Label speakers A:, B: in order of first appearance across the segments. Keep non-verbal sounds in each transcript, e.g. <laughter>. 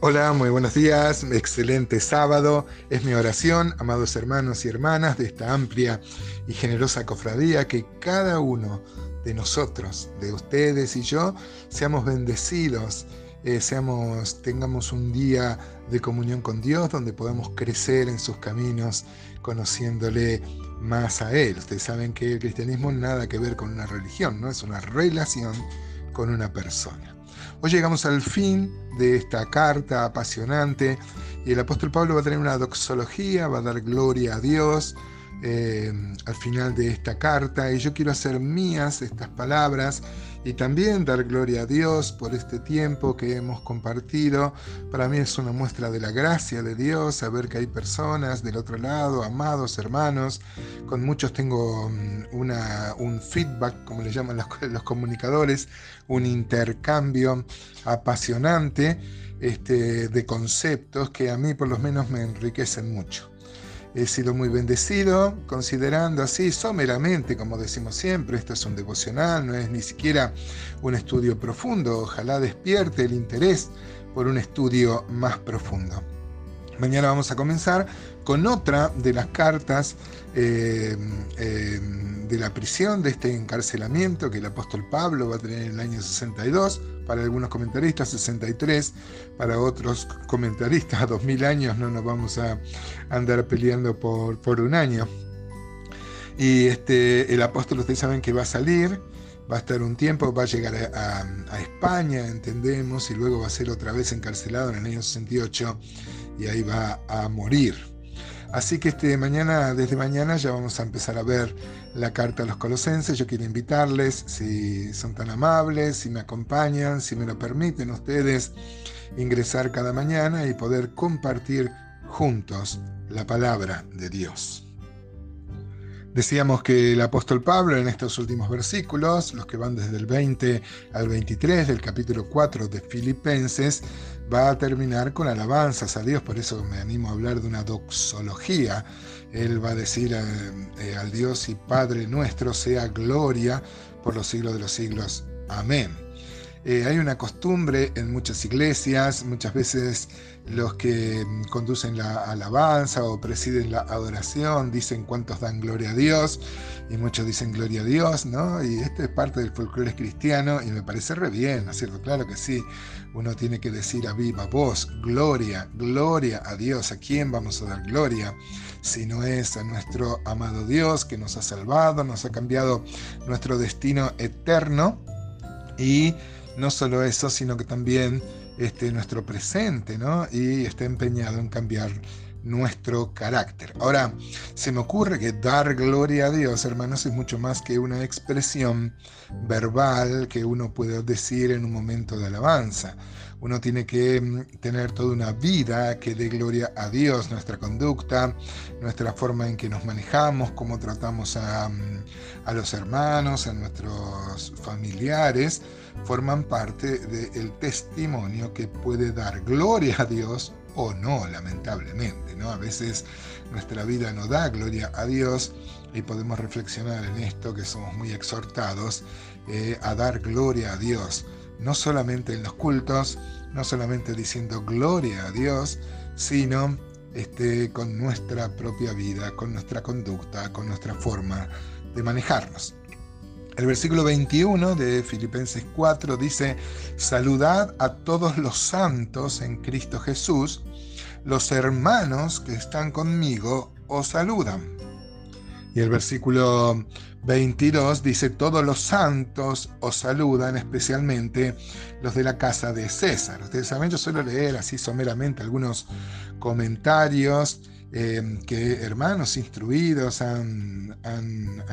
A: Hola, muy buenos días, excelente sábado. Es mi oración, amados hermanos y hermanas de esta amplia y generosa cofradía, que cada uno de nosotros, de ustedes y yo, seamos bendecidos, eh, seamos, tengamos un día de comunión con Dios donde podamos crecer en sus caminos, conociéndole más a Él. Ustedes saben que el cristianismo nada que ver con una religión, ¿no? Es una relación con una persona. Hoy llegamos al fin de esta carta apasionante y el apóstol Pablo va a tener una doxología, va a dar gloria a Dios eh, al final de esta carta. Y yo quiero hacer mías estas palabras y también dar gloria a Dios por este tiempo que hemos compartido. Para mí es una muestra de la gracia de Dios, saber que hay personas del otro lado, amados hermanos. Con muchos tengo mm, un feedback, como le llaman los, <laughs> los comunicadores, un intercambio apasionante este, de conceptos que a mí por lo menos me enriquecen mucho he sido muy bendecido, considerando así someramente, como decimos siempre, esto es un devocional, no es ni siquiera un estudio profundo, ojalá despierte el interés por un estudio más profundo. Mañana vamos a comenzar con otra de las cartas eh, eh, de la prisión, de este encarcelamiento que el apóstol Pablo va a tener en el año 62, para algunos comentaristas 63, para otros comentaristas <laughs> 2000 años, no nos vamos a andar peleando por, por un año. Y este, el apóstol, ustedes saben que va a salir, va a estar un tiempo, va a llegar a, a, España, entendemos, y luego va a ser otra vez encarcelado en el año 68 y ahí va a morir. Así que este mañana, desde mañana ya vamos a empezar a ver la carta a los colosenses. Yo quiero invitarles, si son tan amables, si me acompañan, si me lo permiten ustedes, ingresar cada mañana y poder compartir juntos la palabra de Dios. Decíamos que el apóstol Pablo en estos últimos versículos, los que van desde el 20 al 23 del capítulo 4 de Filipenses, va a terminar con alabanzas a Dios, por eso me animo a hablar de una doxología. Él va a decir eh, eh, al Dios y Padre nuestro sea gloria por los siglos de los siglos. Amén. Eh, hay una costumbre en muchas iglesias, muchas veces los que conducen la alabanza o presiden la adoración dicen cuántos dan gloria a Dios y muchos dicen gloria a Dios, ¿no? Y esto es parte del folclore cristiano y me parece re bien, ¿no es cierto? Claro que sí, uno tiene que decir a viva voz, gloria, gloria a Dios. ¿A quién vamos a dar gloria? Si no es a nuestro amado Dios que nos ha salvado, nos ha cambiado nuestro destino eterno y no solo eso, sino que también este, nuestro presente, ¿no? Y está empeñado en cambiar nuestro carácter. Ahora, se me ocurre que dar gloria a Dios, hermanos, es mucho más que una expresión verbal que uno puede decir en un momento de alabanza. Uno tiene que mm, tener toda una vida que dé gloria a Dios, nuestra conducta, nuestra forma en que nos manejamos, cómo tratamos a, mm, a los hermanos, a nuestros familiares forman parte del testimonio que puede dar gloria a Dios o no, lamentablemente. ¿no? A veces nuestra vida no da gloria a Dios y podemos reflexionar en esto que somos muy exhortados eh, a dar gloria a Dios, no solamente en los cultos, no solamente diciendo gloria a Dios, sino este, con nuestra propia vida, con nuestra conducta, con nuestra forma de manejarnos. El versículo 21 de Filipenses 4 dice, saludad a todos los santos en Cristo Jesús, los hermanos que están conmigo os saludan. Y el versículo 22 dice, todos los santos os saludan, especialmente los de la casa de César. Ustedes saben, yo suelo leer así someramente algunos comentarios Em, que hermanos instruidos han,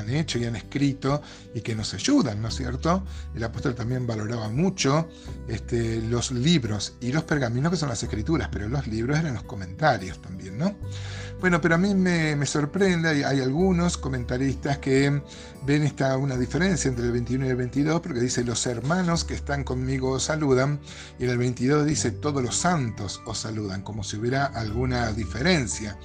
A: hecho y han escrito y que nos ayudan, ¿no es cierto? El apóstol también valoraba mucho este, los libros y los pergaminos que son las escrituras, pero los libros eran los comentarios también, ¿no? Bueno, pero a mí me, sorprende, hay, hay, algunos comentaristas que ven esta, una diferencia entre el 21 y el 22, porque dice los hermanos que están conmigo os saludan, y en el 22 dice todos los santos os saludan, como si hubiera alguna diferencia.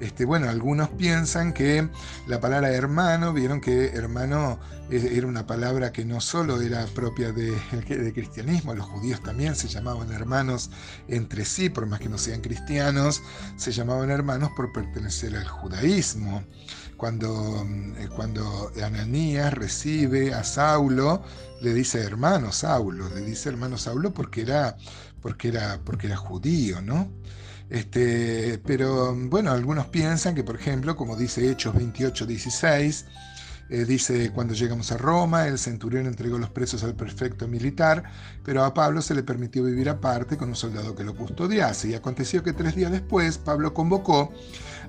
A: Este, bueno, algunos piensan que la palabra hermano, vieron que hermano era una palabra que no solo era propia del de cristianismo, los judíos también se llamaban hermanos entre sí, por más que no sean cristianos, se llamaban hermanos por pertenecer al judaísmo. Cuando, eh, cuando Ananías recibe a Saulo, le dice hermano Saulo, le dice hermano Saulo porque era, porque era, porque era judío, ¿no? Este, pero bueno, algunos piensan que, por ejemplo, como dice Hechos 28, 16, eh, dice, cuando llegamos a Roma, el centurión entregó los presos al prefecto militar, pero a Pablo se le permitió vivir aparte con un soldado que lo custodiase. Y aconteció que tres días después Pablo convocó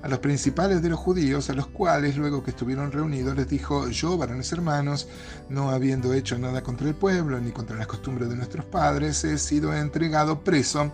A: a los principales de los judíos, a los cuales luego que estuvieron reunidos les dijo, yo, varones hermanos, no habiendo hecho nada contra el pueblo ni contra las costumbres de nuestros padres, he sido entregado preso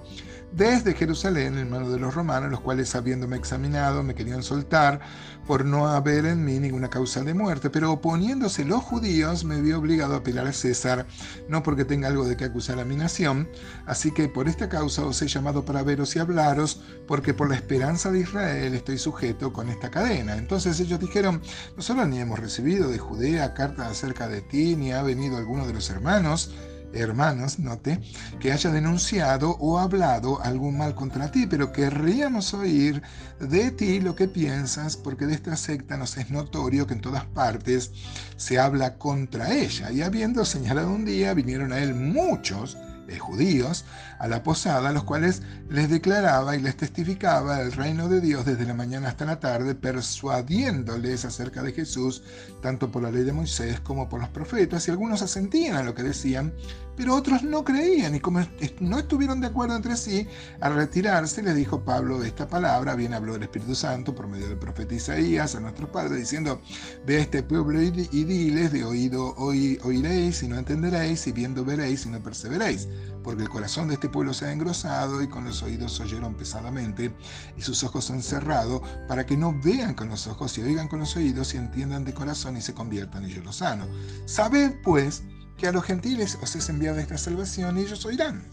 A: desde Jerusalén en manos de los romanos, los cuales habiéndome examinado me querían soltar por no haber en mí ninguna causa de muerte, pero oponiéndose los judíos me vi obligado a apelar a César, no porque tenga algo de que acusar a mi nación, así que por esta causa os he llamado para veros y hablaros, porque por la esperanza de Israel estoy sujeto con esta cadena. Entonces ellos dijeron, nosotros ni hemos recibido de Judea carta acerca de ti, ni ha venido alguno de los hermanos, hermanos, note, que haya denunciado o hablado algún mal contra ti, pero querríamos oír de ti lo que piensas, porque de esta secta nos es notorio que en todas partes se habla contra ella. Y habiendo señalado un día, vinieron a él muchos de judíos a la posada, los cuales les declaraba y les testificaba el reino de Dios desde la mañana hasta la tarde, persuadiéndoles acerca de Jesús, tanto por la ley de Moisés como por los profetas, y algunos asentían a lo que decían, pero otros no creían, y como no estuvieron de acuerdo entre sí, al retirarse les dijo Pablo esta palabra, bien habló del Espíritu Santo por medio del profeta Isaías a nuestros padres, diciendo, ve a este pueblo y, diles, de oído oiréis y no entenderéis, y viendo veréis y no perseveréis porque el corazón de este pueblo se ha engrosado y con los oídos oyeron pesadamente y sus ojos han cerrado para que no vean con los ojos y oigan con los oídos y entiendan de corazón y se conviertan y yo lo sano. Sabed pues que a los gentiles os es enviada esta salvación y ellos oirán.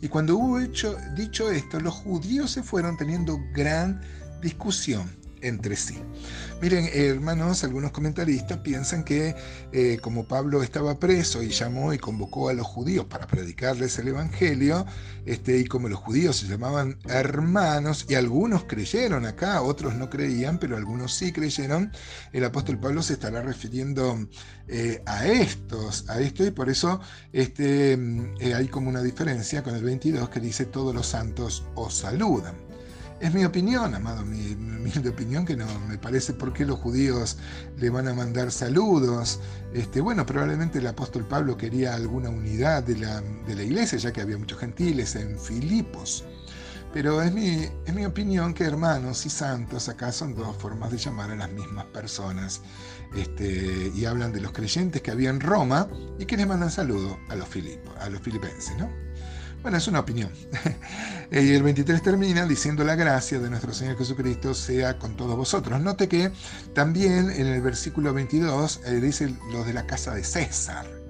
A: Y cuando hubo hecho, dicho esto, los judíos se fueron teniendo gran discusión entre sí. Miren, hermanos, algunos comentaristas piensan que eh, como Pablo estaba preso y llamó y convocó a los judíos para predicarles el Evangelio, este, y como los judíos se llamaban hermanos, y algunos creyeron acá, otros no creían, pero algunos sí creyeron, el apóstol Pablo se estará refiriendo eh, a estos, a esto, y por eso este, eh, hay como una diferencia con el 22 que dice todos los santos os saludan. Es mi opinión, amado, mi, mi opinión que no me parece por qué los judíos le van a mandar saludos. Este, bueno, probablemente el apóstol Pablo quería alguna unidad de la, iglesia, ya que había muchos gentiles en Filipos. Pero es mi, mi opinión que hermanos y santos acá son dos formas de llamar a las mismas personas. Este, y hablan de los creyentes que había en Roma y que les mandan saludo a los, a los filipenses, ¿no? Bueno, es una opinión. <laughs> y el 23 termina diciendo la gracia de nuestro Señor Jesucristo sea con todos vosotros. Note que también en el versículo 22 eh, dice los de la casa de César.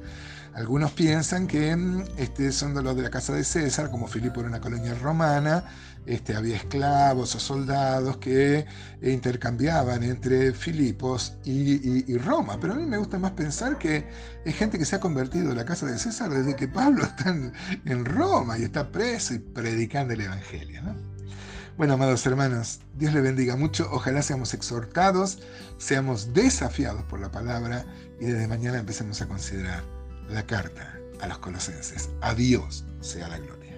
A: Algunos piensan que mm, este, son de los de la casa de César, como Filipo era una colonia romana, este, había esclavos o soldados que intercambiaban entre Filipos y, Roma. Pero a mí me gusta más pensar que es gente que se ha convertido en la casa de César desde que Pablo <laughs> está en, Roma y está preso y predicando el Evangelio. Bueno, amados hermanos, Dios le bendiga mucho. Ojalá seamos exhortados, seamos desafiados por la palabra y desde mañana empecemos a considerar la carta a los colosenses. A Dios sea la gloria.